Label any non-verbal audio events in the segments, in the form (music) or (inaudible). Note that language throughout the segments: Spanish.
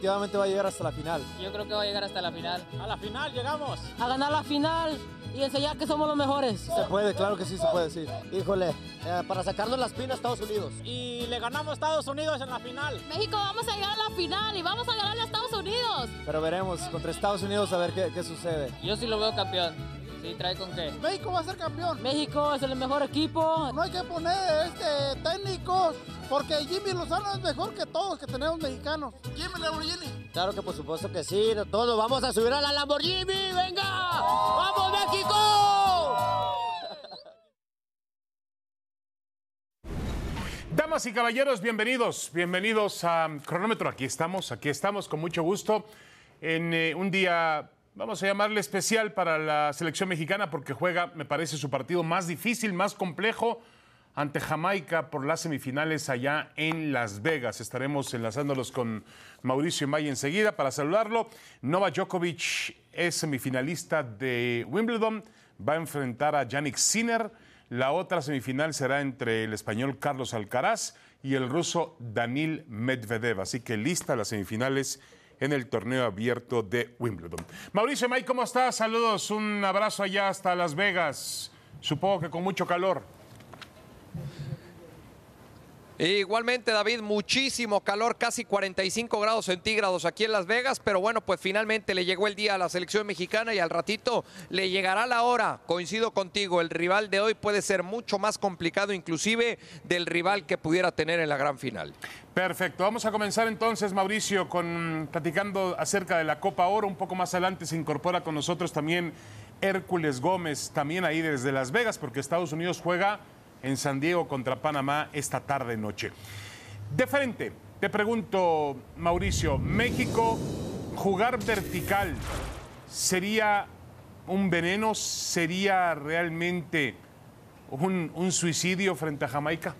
Definitivamente va a llegar hasta la final. Yo creo que va a llegar hasta la final. A la final llegamos. A ganar la final y enseñar que somos los mejores. Se puede, claro que sí se puede, sí. Híjole, eh, para sacarnos las pinas a Estados Unidos. Y le ganamos a Estados Unidos en la final. México vamos a llegar a la final y vamos a ganarle a Estados Unidos. Pero veremos contra Estados Unidos a ver qué, qué sucede. Yo sí lo veo campeón. Sí, trae con qué. México va a ser campeón. México es el mejor equipo. No hay que poner este, técnicos, porque Jimmy Lozano es mejor que todos que tenemos mexicanos. Jimmy Lamborghini. Claro que por supuesto que sí, todos vamos a subir a la Lamborghini, venga. ¡Vamos México! Damas y caballeros, bienvenidos, bienvenidos a Cronómetro. Aquí estamos, aquí estamos con mucho gusto en eh, un día vamos a llamarle especial para la selección mexicana porque juega, me parece, su partido más difícil, más complejo ante Jamaica por las semifinales allá en Las Vegas. Estaremos enlazándolos con Mauricio May enseguida para saludarlo. Novak Djokovic es semifinalista de Wimbledon, va a enfrentar a Yannick Sinner. La otra semifinal será entre el español Carlos Alcaraz y el ruso Danil Medvedev. Así que lista las semifinales en el torneo abierto de Wimbledon. Mauricio May, ¿cómo estás? Saludos, un abrazo allá hasta Las Vegas. Supongo que con mucho calor. Igualmente, David, muchísimo calor, casi 45 grados centígrados aquí en Las Vegas, pero bueno, pues finalmente le llegó el día a la selección mexicana y al ratito le llegará la hora. Coincido contigo, el rival de hoy puede ser mucho más complicado inclusive del rival que pudiera tener en la gran final. Perfecto, vamos a comenzar entonces, Mauricio, con platicando acerca de la Copa Oro. Un poco más adelante se incorpora con nosotros también Hércules Gómez, también ahí desde Las Vegas, porque Estados Unidos juega en San Diego contra Panamá esta tarde noche. De frente, te pregunto, Mauricio, México, jugar vertical, ¿sería un veneno? ¿Sería realmente un, un suicidio frente a Jamaica?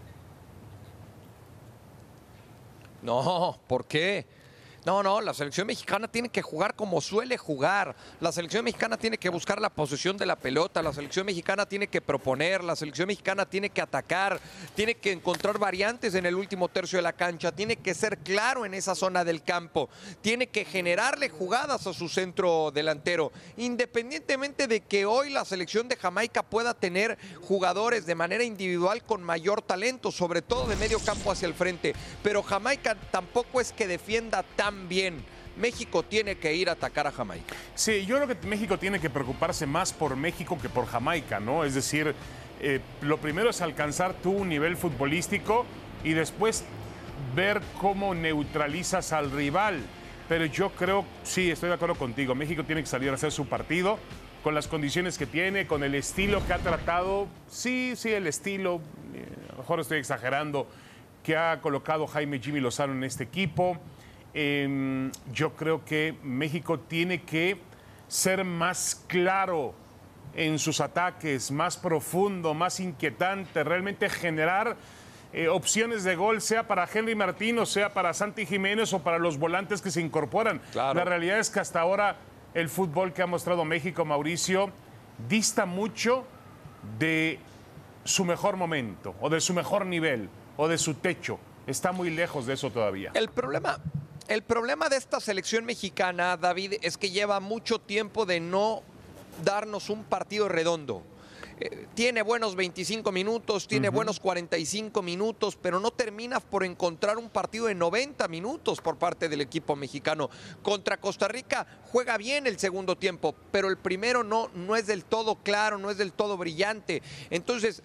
No, ¿por qué? No, no, la selección mexicana tiene que jugar como suele jugar. La selección mexicana tiene que buscar la posesión de la pelota. La selección mexicana tiene que proponer. La selección mexicana tiene que atacar. Tiene que encontrar variantes en el último tercio de la cancha. Tiene que ser claro en esa zona del campo. Tiene que generarle jugadas a su centro delantero. Independientemente de que hoy la selección de Jamaica pueda tener jugadores de manera individual con mayor talento, sobre todo de medio campo hacia el frente. Pero Jamaica tampoco es que defienda tan bien. México tiene que ir a atacar a Jamaica. Sí, yo creo que México tiene que preocuparse más por México que por Jamaica, ¿no? Es decir, eh, lo primero es alcanzar tu nivel futbolístico y después ver cómo neutralizas al rival. Pero yo creo, sí, estoy de acuerdo contigo, México tiene que salir a hacer su partido con las condiciones que tiene, con el estilo que ha tratado. Sí, sí, el estilo, eh, a lo mejor estoy exagerando, que ha colocado Jaime Jimmy Lozano en este equipo. Eh, yo creo que México tiene que ser más claro en sus ataques, más profundo, más inquietante, realmente generar eh, opciones de gol, sea para Henry Martín o sea para Santi Jiménez o para los volantes que se incorporan. Claro. La realidad es que hasta ahora el fútbol que ha mostrado México, Mauricio, dista mucho de su mejor momento o de su mejor nivel o de su techo. Está muy lejos de eso todavía. El problema, el problema de esta selección mexicana, David, es que lleva mucho tiempo de no darnos un partido redondo. Eh, tiene buenos 25 minutos, tiene buenos 45 minutos, pero no termina por encontrar un partido de 90 minutos por parte del equipo mexicano. Contra Costa Rica juega bien el segundo tiempo, pero el primero no, no es del todo claro, no es del todo brillante. Entonces,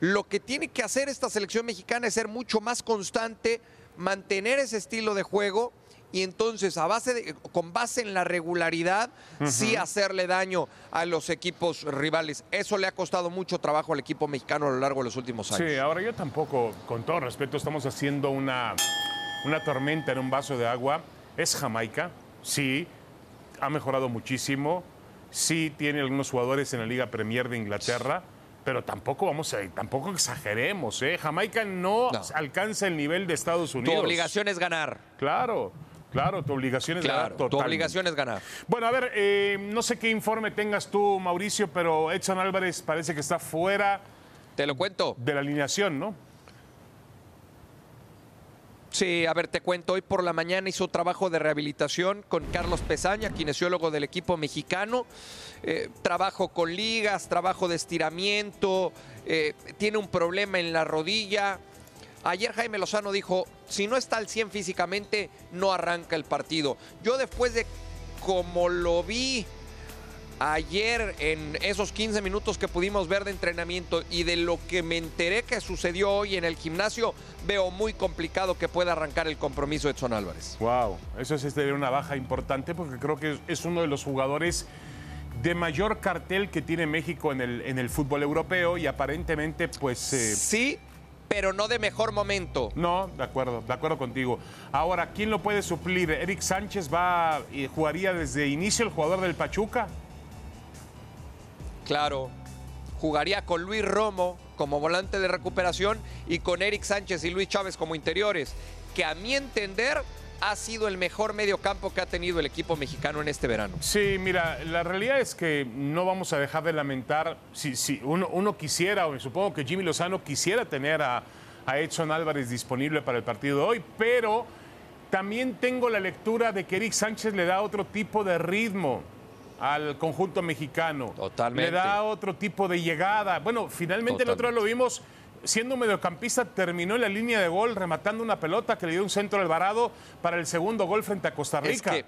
lo que tiene que hacer esta selección mexicana es ser mucho más constante, mantener ese estilo de juego y entonces a base de, con base en la regularidad, sí hacerle daño a los equipos rivales. Eso le ha costado mucho trabajo al equipo mexicano a lo largo de los últimos años. Sí, ahora yo tampoco, con todo respeto, estamos haciendo una, una tormenta en un vaso de agua. Es Jamaica, sí, ha mejorado muchísimo, sí tiene algunos jugadores en la Liga Premier de Inglaterra, pero tampoco vamos a, tampoco exageremos, ¿eh? Jamaica no, No. alcanza el nivel de Estados Tu Unidos. obligación es ganar. Claro, claro, tu obligación es ganar Claro, tu totalmente. obligación es ganar. Bueno, a ver, eh, no sé qué informe tengas tú, Mauricio, pero Edson Álvarez parece que está fuera Te lo cuento. de la alineación, ¿no? Sí, a ver, te cuento, hoy por la mañana hizo trabajo de rehabilitación con Carlos Pesaña, kinesiólogo del equipo mexicano. Eh, trabajo con ligas, trabajo de estiramiento, eh, tiene un problema en la rodilla. Ayer Jaime Lozano dijo, si no está al 100 físicamente, no arranca el partido. Yo después de como lo vi ayer en esos 15 minutos que pudimos ver de entrenamiento y de lo que me enteré que sucedió hoy en el gimnasio, veo muy complicado que pueda arrancar el compromiso de Edson Álvarez. Wow, eso es este, una baja importante porque creo que es uno de los jugadores de mayor cartel que tiene México en el, en el fútbol europeo y aparentemente pues... eh, Sí, pero no de mejor momento. no, de acuerdo, de acuerdo contigo. Ahora, ¿quién lo puede suplir? ¿Eric Sánchez va y jugaría desde inicio el jugador del Pachuca? Claro. Jugaría con Luis Romo como volante de recuperación y con Eric Sánchez y Luis Chávez como interiores, que a mi entender ha sido el mejor mediocampo que ha tenido el equipo mexicano en este verano. Sí, mira, la realidad es que no vamos a dejar de lamentar, si, si uno, uno quisiera, o supongo que Jimmy Lozano quisiera tener a, a Edson Álvarez disponible para el partido de hoy, pero también tengo la lectura de que Eric Sánchez le da otro tipo de ritmo al conjunto mexicano. Totalmente. Le da otro tipo de llegada. Bueno, finalmente el otro día lo vimos siendo mediocampista, terminó en la línea de gol rematando una pelota que le dio un centro al Alvarado para el segundo gol frente a Costa Es Rica. que,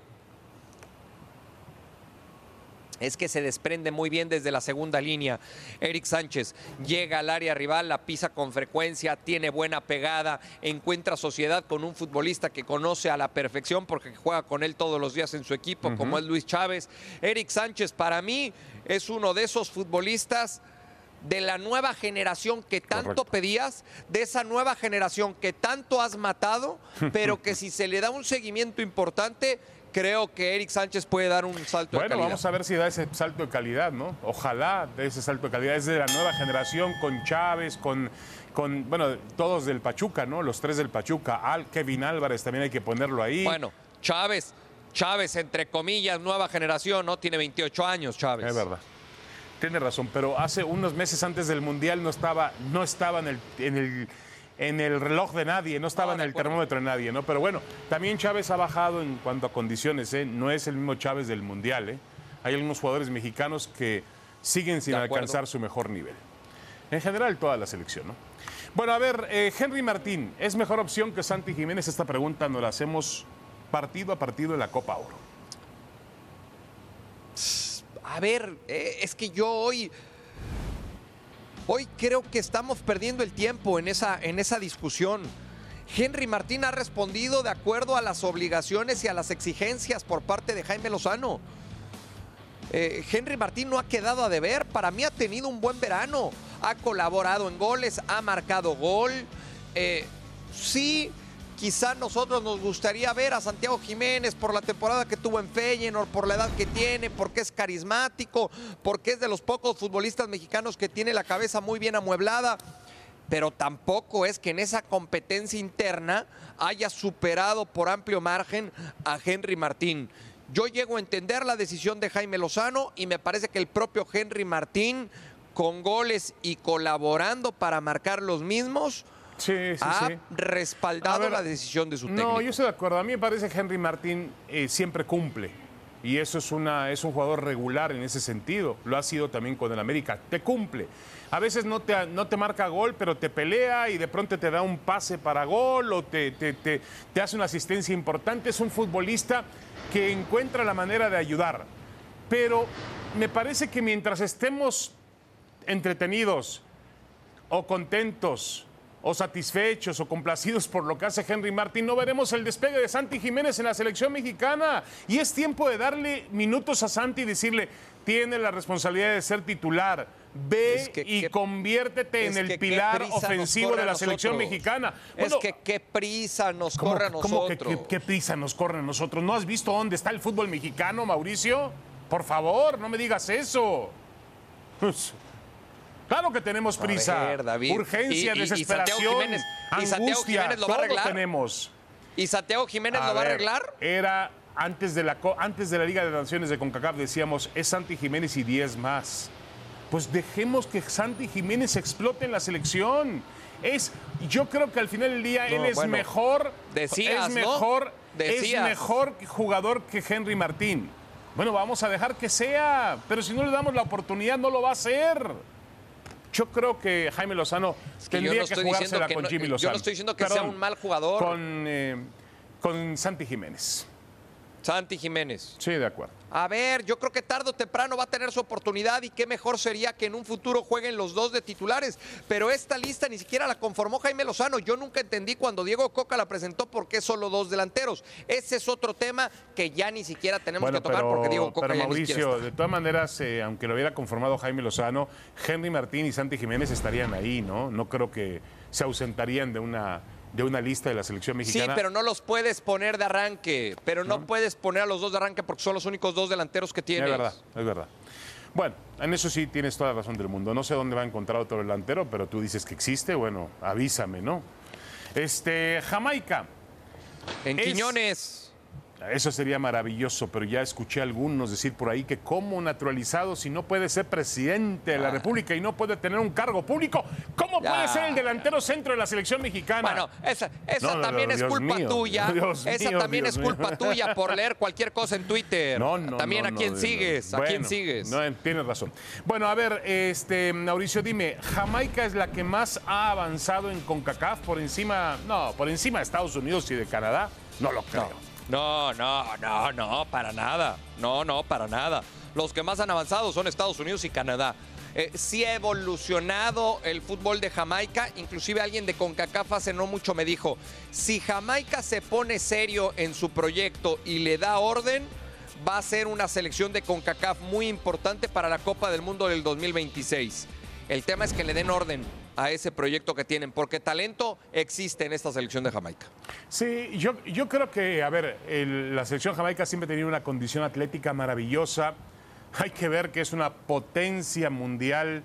es que se desprende muy bien desde la segunda línea. Eric Sánchez llega al área rival, la pisa con frecuencia, tiene buena pegada, encuentra sociedad con un futbolista que conoce a la perfección porque juega con él todos los días en su equipo, como es Luis Chávez. Eric Sánchez para mí es uno de esos futbolistas de la nueva generación que tanto Correcto. pedías, de esa nueva generación que tanto has matado, (laughs) pero que si se le da un seguimiento importante, creo que Eric Sánchez puede dar un salto de Bueno, calidad. vamos a ver si da ese salto de calidad, ¿no? Ojalá de ese salto de calidad. Es de la nueva generación con Chávez, con, con bueno, todos del Pachuca, ¿no? Los tres del Pachuca. Al Kevin Álvarez también hay que ponerlo ahí. Bueno, Chávez, Chávez, entre comillas, nueva generación, ¿no? Tiene 28 años, Chávez. Es verdad. Tiene razón, pero hace unos meses antes del Mundial no estaba, no estaba en el, en el, en el reloj de nadie, no estaba No, en el termómetro de nadie, ¿no? Pero bueno, también Chávez ha bajado en cuanto a condiciones, ¿eh? No es el mismo Chávez del Mundial, ¿eh? Hay algunos jugadores mexicanos que siguen sin alcanzar su mejor nivel. En general, toda la selección, ¿no? Bueno, a ver, eh, Henry Martín, ¿es mejor opción que Santi Jiménez? Esta pregunta nos la hacemos partido a partido en la Copa Oro. A ver, eh, es que yo hoy. Hoy creo que estamos perdiendo el tiempo en esa, en esa discusión. Henry Martín ha respondido de acuerdo a las obligaciones y a las exigencias por parte de Jaime Lozano. Eh, Henry Martín no ha quedado a deber. Para mí ha tenido un buen verano. Ha colaborado en goles, ha marcado gol. Eh, sí, quizá nosotros nos gustaría ver a Santiago Jiménez por la temporada que tuvo en Feyenoord, por la edad que tiene, porque es carismático, porque es de los pocos futbolistas mexicanos que tiene la cabeza muy bien amueblada. Pero tampoco es que en esa competencia interna haya superado por amplio margen a Henry Martín. Yo llego a entender la decisión de Jaime Lozano y me parece que el propio Henry Martín, con goles y colaborando para marcar los mismos, Sí, sí, ha sí. respaldado ver, la decisión de su No, técnico. yo estoy de acuerdo. A mí me parece que Henry Martín eh, siempre cumple. Y eso es, una, es un jugador regular en ese sentido. Lo ha sido también con el América. Te cumple. A veces no te, no te marca gol, pero te pelea y de pronto te da un pase para gol o te, te, te- te hace una asistencia importante. Es un futbolista que encuentra la manera de ayudar. Pero me parece que mientras estemos entretenidos o contentos o satisfechos o complacidos por lo que hace Henry Martín, no veremos el despegue de Santi Jiménez en la selección mexicana. Y es tiempo de darle minutos a Santi y decirle, tiene la responsabilidad de ser titular. Ve Es que y qué- conviértete es en el pilar ofensivo de la selección nosotros. mexicana. es Bueno, que qué prisa nos ¿Cómo, corre a cómo que- nosotros. qué prisa nos corre a nosotros? ¿No has visto dónde está el fútbol mexicano, Mauricio? Por favor, no me digas eso. (laughs) Pues, claro que tenemos prisa. ver, David. Urgencia, Y- y- y desesperación, Santiago Jiménez- y angustia, Jiménez lo va a arreglar. tenemos. ¿Y Santiago Jiménez lo va a arreglar? Era antes de, la, antes de la Liga de Naciones de CONCACAF, decíamos, es Santi Jiménez y 10 más. Pues dejemos que Santi Jiménez explote en la selección. Es, yo creo que al final del día No, él es bueno, mejor. decías, es ¿no? mejor, es mejor jugador que Henry Martín. Bueno, vamos a dejar que sea, pero si no le damos la oportunidad, no lo va a hacer. Yo creo que Jaime Lozano que tendría no que jugársela que con no- Jimmy yo no Lozano. estoy diciendo que sea un mal jugador. Con, eh, con Santi Jiménez. Santi Jiménez. Sí, de acuerdo. A ver, yo creo que tarde o temprano va a tener su oportunidad y qué mejor sería que en un futuro jueguen los dos de titulares. Pero esta lista ni siquiera la conformó Jaime Lozano. Yo nunca entendí cuando Diego Coca la presentó por qué solo dos delanteros. Ese es otro tema que ya ni siquiera tenemos Bueno, que tocar pero, porque Diego Coca pero ya ni siquiera Mauricio, está. de todas maneras, eh, aunque lo hubiera conformado Jaime Lozano, Henry Martín y Santi Jiménez estarían ahí, ¿no? No creo que se ausentarían de una, de una lista de la selección Sí, mexicana. pero no los puedes poner de arranque. Pero no, puedes poner a los dos de arranque porque son los únicos dos delanteros que Es tienes. verdad, es verdad. Bueno, en eso sí tienes toda la razón del mundo. No sé dónde va a encontrar otro delantero, pero tú dices que existe, bueno, avísame, ¿no? Este, Jamaica. En Es- Quiñones. Eso sería maravilloso, pero ya escuché a algunos decir por ahí que como naturalizado, si no puede ser presidente de la República y no puede tener un cargo público, ¿cómo Ah. Ya. puede ser el delantero centro de la selección mexicana? Bueno, esa, esa No, también no, es culpa mío, tuya. (laughs) Dios esa mío, también Dios es mío. culpa tuya por leer cualquier cosa en Twitter. No, no, También a quién sigues, a quién Bueno, sigues. No, tienes razón. Bueno, a ver, este, Mauricio, dime, ¿Jamaica es la que más ha avanzado en CONCACAF por encima, no, por encima de Estados Unidos y de Canadá? No lo creo. No, no, no, no, para nada. No, no, para nada. Los que más han avanzado son Estados Unidos y Canadá. Eh, sí ha evolucionado el fútbol de Jamaica. Inclusive alguien de CONCACAF hace no mucho me dijo, si Jamaica se pone serio en su proyecto y le da orden, va a ser una selección de CONCACAF muy importante para la Copa del Mundo del 2026. El tema es que le den orden a ese proyecto que tienen, porque talento existe en esta selección de Jamaica. Sí, yo, yo creo que, a ver, la selección jamaica siempre ha tenido una condición atlética maravillosa. Hay que ver que es una potencia mundial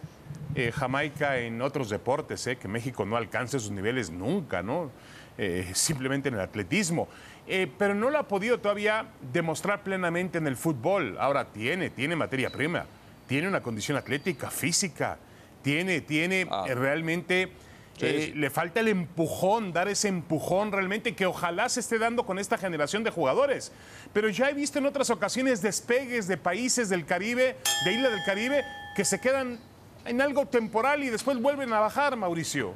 eh, Jamaica en otros deportes, eh, que México no alcance esos niveles nunca, ¿no? Eh, simplemente en el atletismo. Pero no lo ha podido todavía demostrar plenamente en el fútbol. Ahora tiene, tiene materia prima, tiene una condición atlética, física, tiene, tiene eh, realmente... Eh, le falta el empujón, dar ese empujón realmente que ojalá se esté dando con esta generación de jugadores. Pero ya he visto en otras ocasiones despegues de países del Caribe, de Isla del Caribe, que se quedan en algo temporal y después vuelven a bajar, Mauricio.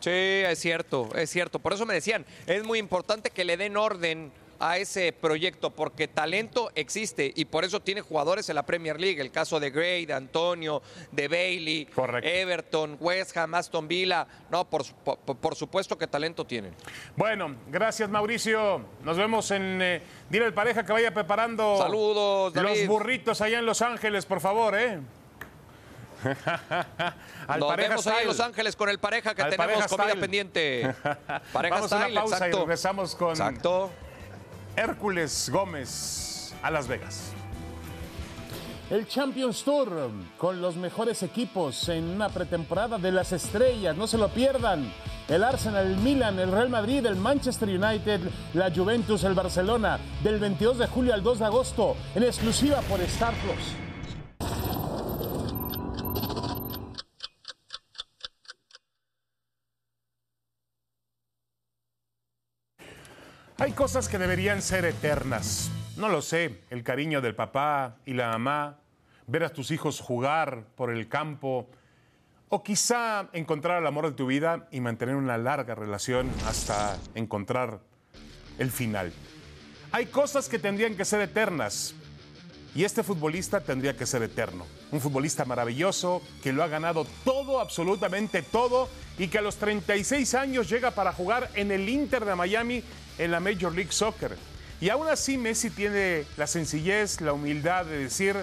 Sí, es cierto, es cierto. Por eso me decían, es muy importante que le den orden a ese proyecto, porque talento existe y por eso tiene jugadores en la Premier League. El caso de Gray, de Antonio, de Bailey, Everton, West Ham, Aston Villa. No, por, por, por supuesto que talento tienen. Bueno, gracias Mauricio. Nos vemos en... eh, dile al pareja que vaya preparando... Saludos, Los David. burritos allá en Los Ángeles, por favor, ¿eh? (laughs) al Nos pareja vemos ahí en. Los Ángeles con el pareja que Al tenemos pareja comida pendiente. (laughs) Pareja Vamos a style, una pausa exacto. y regresamos con Exacto. Hércules Gómez a Las Vegas. El Champions Tour con los mejores equipos en una pretemporada de las estrellas, no se lo pierdan. El Arsenal, el Milan, el Real Madrid, el Manchester United, la Juventus, el Barcelona, del 22 de julio al 2 de agosto, en exclusiva por Star. Hay cosas que deberían ser eternas. No lo sé, el cariño del papá y la mamá, ver a tus hijos jugar por el campo, o quizá encontrar el amor de tu vida y mantener una larga relación hasta encontrar el final. Hay cosas que tendrían que ser eternas. Y este futbolista tendría que ser eterno. Un futbolista maravilloso que lo ha ganado todo, absolutamente todo, y que a los 36 años llega para jugar en el Inter de Miami en la Major League Soccer. Y aún así Messi tiene la sencillez, la humildad de decir,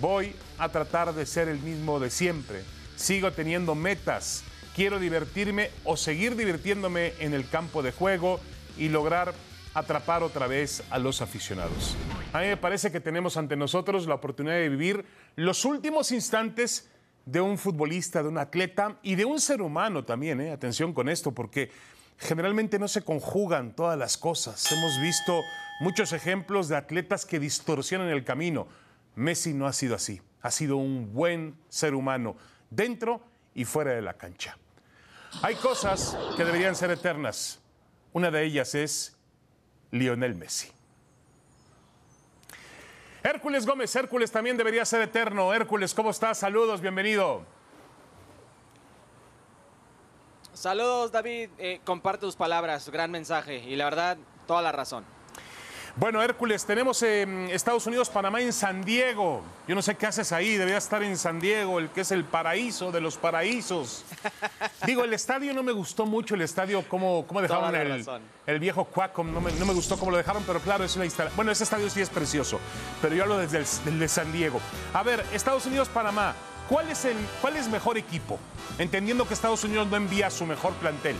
voy a tratar de ser el mismo de siempre. Sigo teniendo metas. Quiero divertirme o seguir divirtiéndome en el campo de juego y lograr atrapar otra vez a los aficionados. A mí me parece que tenemos ante nosotros la oportunidad de vivir los últimos instantes de un futbolista, de un atleta y de un ser humano también. ¿eh? Atención con esto, porque generalmente no se conjugan todas las cosas. Hemos visto muchos ejemplos de atletas que distorsionan el camino. Messi no ha sido así. Ha sido un buen ser humano dentro y fuera de la cancha. Hay cosas que deberían ser eternas. Una de ellas es Lionel Messi. Hércules Gómez, Hércules también debería ser eterno. Hércules, ¿cómo estás? Saludos, bienvenido. Saludos, David. Eh, comparte tus palabras, gran mensaje y la verdad, toda la razón. Bueno, Hércules, tenemos eh, Estados Unidos, Panamá en San Diego. Yo no sé qué haces ahí, debería estar en San Diego, el que es el paraíso de los paraísos. (laughs) Digo, el estadio no me gustó mucho, el estadio, cómo, cómo dejaron el, el viejo Quacom, no me, no me gustó cómo lo dejaron, pero claro, es una instalación. Bueno, ese estadio sí es precioso, pero yo hablo desde el del de San Diego. A ver, Estados Unidos, Panamá, ¿cuál es, el, ¿cuál es mejor equipo? Entendiendo que Estados Unidos no envía su mejor plantel.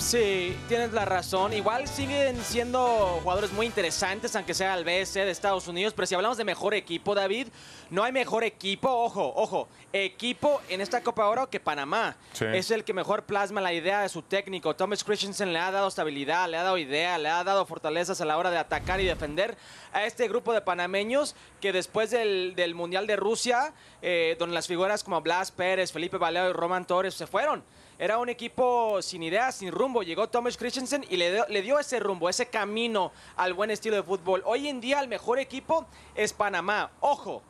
Sí, tienes la razón. Igual siguen siendo jugadores muy interesantes, aunque sea el BC de Estados Unidos. Pero si hablamos de mejor equipo, David, no hay mejor equipo. Ojo, ojo, equipo en esta Copa Oro que Panamá. Sí. Es el que mejor plasma la idea de su técnico. Thomas Christensen le ha dado estabilidad, le ha dado idea, le ha dado fortalezas a la hora de atacar y defender a este grupo de panameños que después del, del Mundial de Rusia, eh, donde las figuras como Blas Pérez, Felipe Valeo y Roman Torres se fueron. Era un equipo sin ideas, sin rumbo. Llegó Thomas Christensen y le dio, le dio ese rumbo, ese camino al buen estilo de fútbol. Hoy en día el mejor equipo es Panamá. Ojo,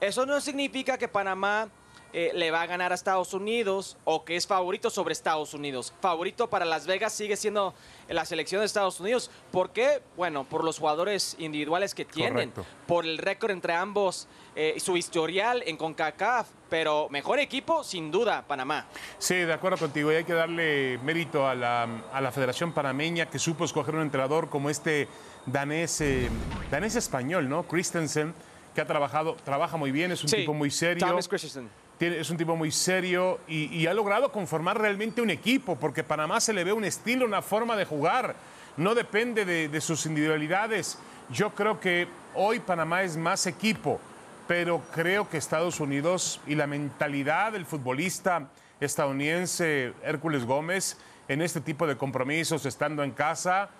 eso no significa que Panamá eh, le va a ganar a Estados Unidos o que es favorito sobre Estados Unidos. Favorito para Las Vegas sigue siendo la selección de Estados Unidos. ¿Por qué? Bueno, por los jugadores individuales que tienen, Correcto. por el récord entre ambos eh, su historial en CONCACAF. Pero mejor equipo, sin duda, Panamá. Sí, de acuerdo contigo. Y hay que darle mérito a la, a la Federación Panameña que supo escoger un entrenador como este danés, eh, danés español, ¿no? Christensen, que ha trabajado, trabaja muy bien, es un Sí, tipo muy serio. Thomas Christensen. Tiene- es un tipo muy serio y, y ha logrado conformar realmente un equipo, porque Panamá se le ve un estilo, una forma de jugar. No depende de, de sus individualidades. Yo creo que hoy Panamá es más equipo, pero creo que Estados Unidos y la mentalidad del futbolista estadounidense Hércules Gómez en este tipo de compromisos, estando en casa,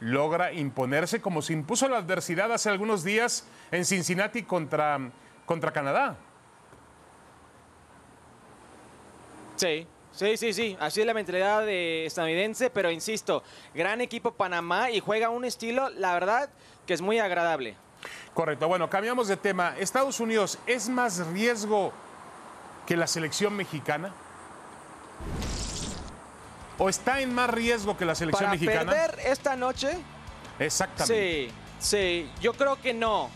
logra imponerse como se impuso la adversidad hace algunos días en Cincinnati contra, contra Canadá. Sí, sí, sí, sí. Así es la mentalidad de estadounidense, pero insisto, gran equipo Panamá y juega un estilo, la verdad, que es muy agradable. Correcto. Bueno, cambiamos de tema. ¿Estados Unidos es más riesgo que la selección mexicana? ¿O está en más riesgo que la selección Para mexicana? perder esta noche, Exactamente. sí, sí. Yo creo que no.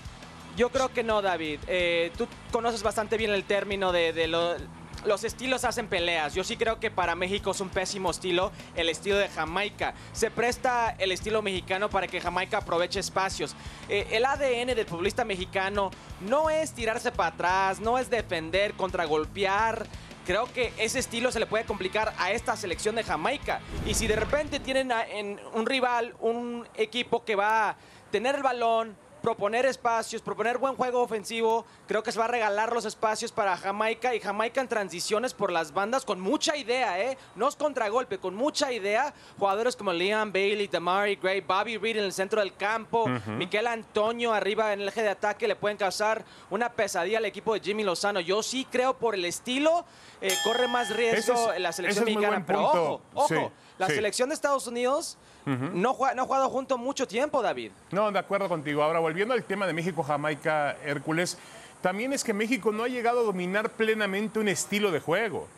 Yo creo que no, David. Eh, tú conoces bastante bien el término de, de lo- los estilos hacen peleas. Yo sí creo que para México es un pésimo estilo el estilo de Jamaica. Se presta el estilo mexicano para que Jamaica aproveche espacios. Eh, el ADN del futbolista mexicano no es tirarse para atrás, no es defender, contragolpear. Creo que ese estilo se le puede complicar a esta selección de Jamaica. Y si de repente tienen a- en un rival, un equipo que va a tener el balón, proponer espacios, proponer buen juego ofensivo, creo que se va a regalar los espacios para Jamaica y Jamaica en transiciones por las bandas con mucha idea, ¿eh? No es contragolpe, con mucha idea. Jugadores como Liam Bailey, Damari Gray, Bobby Reed en el centro del campo, Ujú. Miquel Antonio arriba en el eje de ataque le pueden causar una pesadilla al equipo de Jimmy Lozano. Yo sí creo por el estilo, eh, corre más riesgo es- la selección mexicana. Pero ojo, ojo, Sí, la sí. selección de Estados Unidos no, jue- no ha jugado junto mucho tiempo, David. No, de acuerdo contigo. Ahora, volviendo al tema de México-Jamaica, Hércules, también es que México no ha llegado a dominar plenamente un estilo de juego.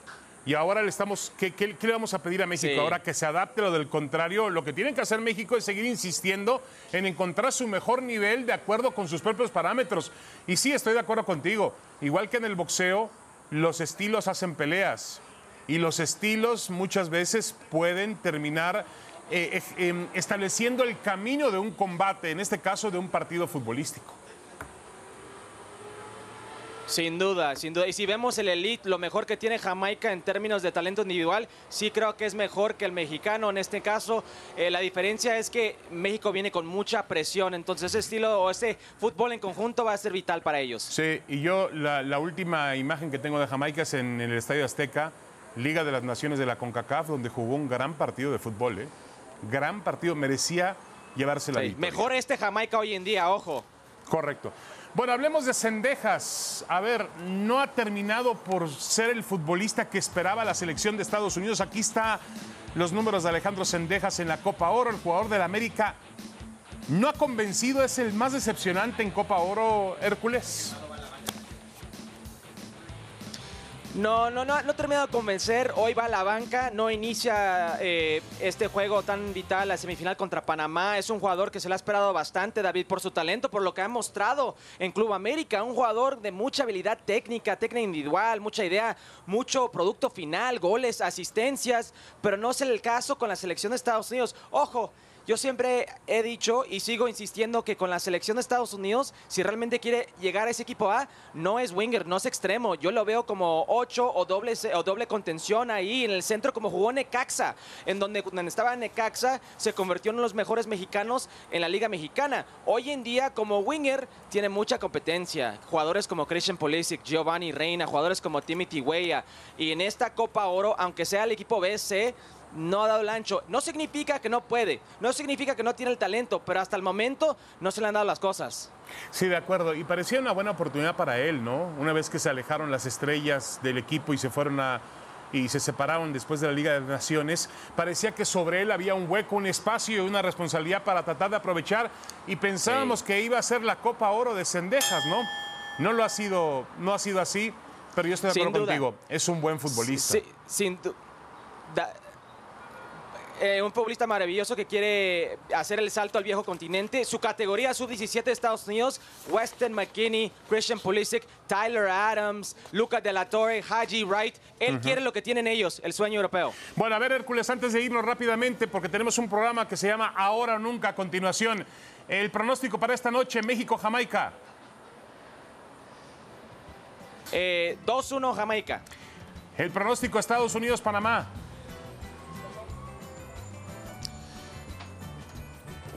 Y ahora le estamos, ¿qué, qué- qué le vamos a pedir a México? Sí. Ahora que se adapte lo del contrario, lo que tiene que hacer México es seguir insistiendo en encontrar su mejor nivel de acuerdo con sus propios parámetros. Y sí, estoy de acuerdo contigo. Igual que en el boxeo, los estilos hacen peleas. Y los estilos muchas veces pueden terminar eh, eh, em, estableciendo el camino de un combate, en este caso de un partido futbolístico. Sin duda, sin duda. Y si vemos el elite, lo mejor que tiene Jamaica en términos de talento individual, sí creo que es mejor que el mexicano. En este caso, eh, la diferencia es que México viene con mucha presión, entonces ese estilo o ese fútbol en conjunto va a ser vital para ellos. Sí, y yo la, la última imagen que tengo de Jamaica es en, en el Estadio Azteca, Liga de las Naciones de la CONCACAF, donde jugó un gran partido de fútbol, ¿eh? Gran partido, merecía llevarse la Sí, victoria. Mejor este Jamaica hoy en día, ojo. Correcto. Bueno, hablemos de Cendejas. A ver, no ha terminado por ser el futbolista que esperaba la selección de Estados Unidos. Aquí está los números de Alejandro Cendejas en la Copa Oro, el jugador del América. No ha convencido, es el más decepcionante en Copa Oro, Hércules. No, no, no, no terminado de convencer. Hoy va a la banca, no inicia eh, este juego tan vital, la semifinal contra Panamá. Es un jugador que se le ha esperado bastante, David, por su talento, por lo que ha mostrado en Club América. Un jugador de mucha habilidad técnica, técnica individual, mucha idea, mucho producto final, goles, asistencias, pero no es el caso con la selección de Estados Unidos. Ojo. Yo siempre he dicho y sigo insistiendo que con la selección de Estados Unidos, si realmente quiere llegar a ese equipo A, no es winger, no es extremo. Yo lo veo como 8 o doble, o doble contención ahí en el centro, como jugó Necaxa, en donde, estaba Necaxa, se convirtió en uno de los mejores mexicanos en la Liga Mexicana. Hoy en día, como winger, tiene mucha competencia. Jugadores como Christian Pulisic, Giovanni Reina, jugadores como Timothy Weah. Y en esta Copa Oro, aunque sea el equipo BC, no ha dado el ancho. No significa que no puede, no significa que no tiene el talento, pero hasta el momento no se le han dado las cosas. Sí, de acuerdo. Y parecía una buena oportunidad para él, ¿no? Una vez que se alejaron las estrellas del equipo y se fueron a y se separaron después de la Liga de Naciones, parecía que sobre él había un hueco, un espacio y una responsabilidad para tratar de aprovechar y pensábamos que iba a ser la Copa Oro de Cendejas, ¿no? No lo ha sido, no ha sido así, pero yo estoy de acuerdo contigo, es un buen futbolista. Sí, sin eh, un futbolista maravilloso que quiere hacer el salto al viejo continente. Su categoría sub-17 de Estados Unidos, Weston McKinney, Christian Pulisic, Tyler Adams, Luca de la Torre, Haji Wright. Él quiere lo que tienen ellos, el sueño europeo. Bueno, a ver, Hércules, antes de irnos rápidamente, porque tenemos un programa que se llama Ahora o Nunca a continuación. El pronóstico para esta noche, México-Jamaica. Eh, 2-1 Jamaica. El pronóstico Estados Unidos-Panamá.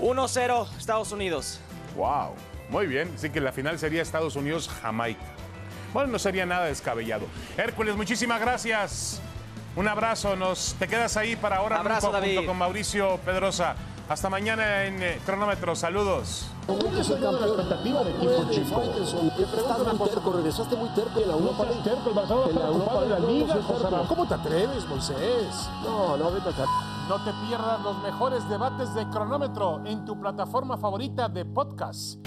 1-0 Estados Unidos. Wow, muy bien. Así que la final sería Estados Unidos-Jamaica. Bueno, no sería nada descabellado. Hércules, muchísimas gracias. Un abrazo. Nos, te quedas ahí para ahora Abrazo, Nunca, junto David. con Mauricio Pedrosa. Hasta mañana en eh, Cronómetro. Saludos. es el cambio de expectativa de equipo chico. Estás muy terco, regresaste muy terco en la Europa League. terco, el En la Europa en la liga. ¿Cómo te atreves, Moisés? No, no, vete acá. No te pierdas los mejores debates de cronómetro en tu plataforma favorita de podcast.